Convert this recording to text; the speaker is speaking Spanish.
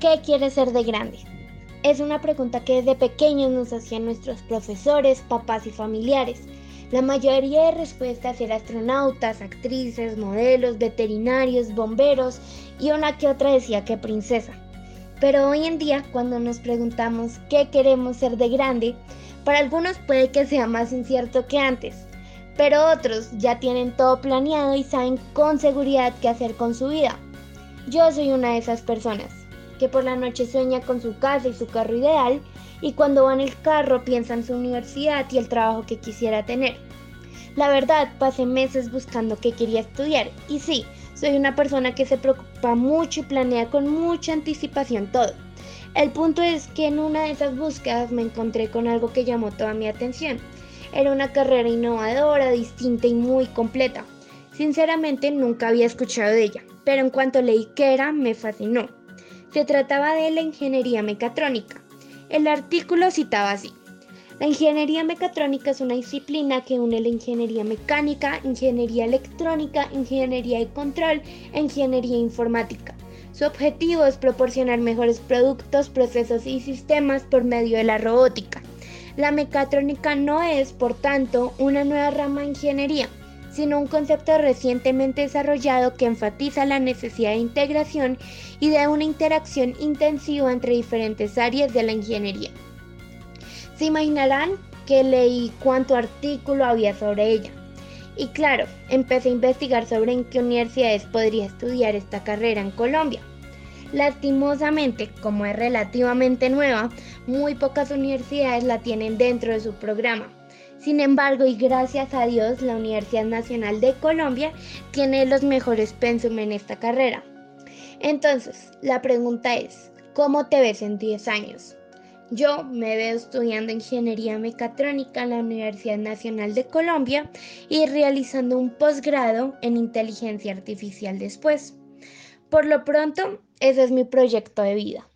¿Qué quieres ser de grande? Es una pregunta que desde pequeños nos hacían nuestros profesores, papás y familiares. La mayoría de respuestas eran astronautas, actrices, modelos, veterinarios, bomberos y una que otra decía que princesa. Pero hoy en día, cuando nos preguntamos qué queremos ser de grande, para algunos puede que sea más incierto que antes, pero otros ya tienen todo planeado y saben con seguridad qué hacer con su vida. Yo soy una de esas personas que por la noche sueña con su casa y su carro ideal y cuando va en el carro piensa en su universidad y el trabajo que quisiera tener. La verdad, pasé meses buscando qué quería estudiar y sí, soy una persona que se preocupa mucho y planea con mucha anticipación todo. El punto es que en una de esas búsquedas me encontré con algo que llamó toda mi atención. Era una carrera innovadora, distinta y muy completa. Sinceramente nunca había escuchado de ella, pero en cuanto leí qué era, me fascinó. Se trataba de la ingeniería mecatrónica. El artículo citaba así. La ingeniería mecatrónica es una disciplina que une la ingeniería mecánica, ingeniería electrónica, ingeniería de control e ingeniería informática. Su objetivo es proporcionar mejores productos, procesos y sistemas por medio de la robótica. La mecatrónica no es, por tanto, una nueva rama de ingeniería, sino un concepto recientemente desarrollado que enfatiza la necesidad de integración y de una interacción intensiva entre diferentes áreas de la ingeniería. Se imaginarán que leí cuánto artículo había sobre ella. Y claro, empecé a investigar sobre en qué universidades podría estudiar esta carrera en Colombia. Lastimosamente, como es relativamente nueva, muy pocas universidades la tienen dentro de su programa. Sin embargo, y gracias a Dios, la Universidad Nacional de Colombia tiene los mejores pensum en esta carrera. Entonces, la pregunta es, ¿cómo te ves en 10 años? Yo me veo estudiando ingeniería mecatrónica en la Universidad Nacional de Colombia y realizando un posgrado en inteligencia artificial después. Por lo pronto, ese es mi proyecto de vida.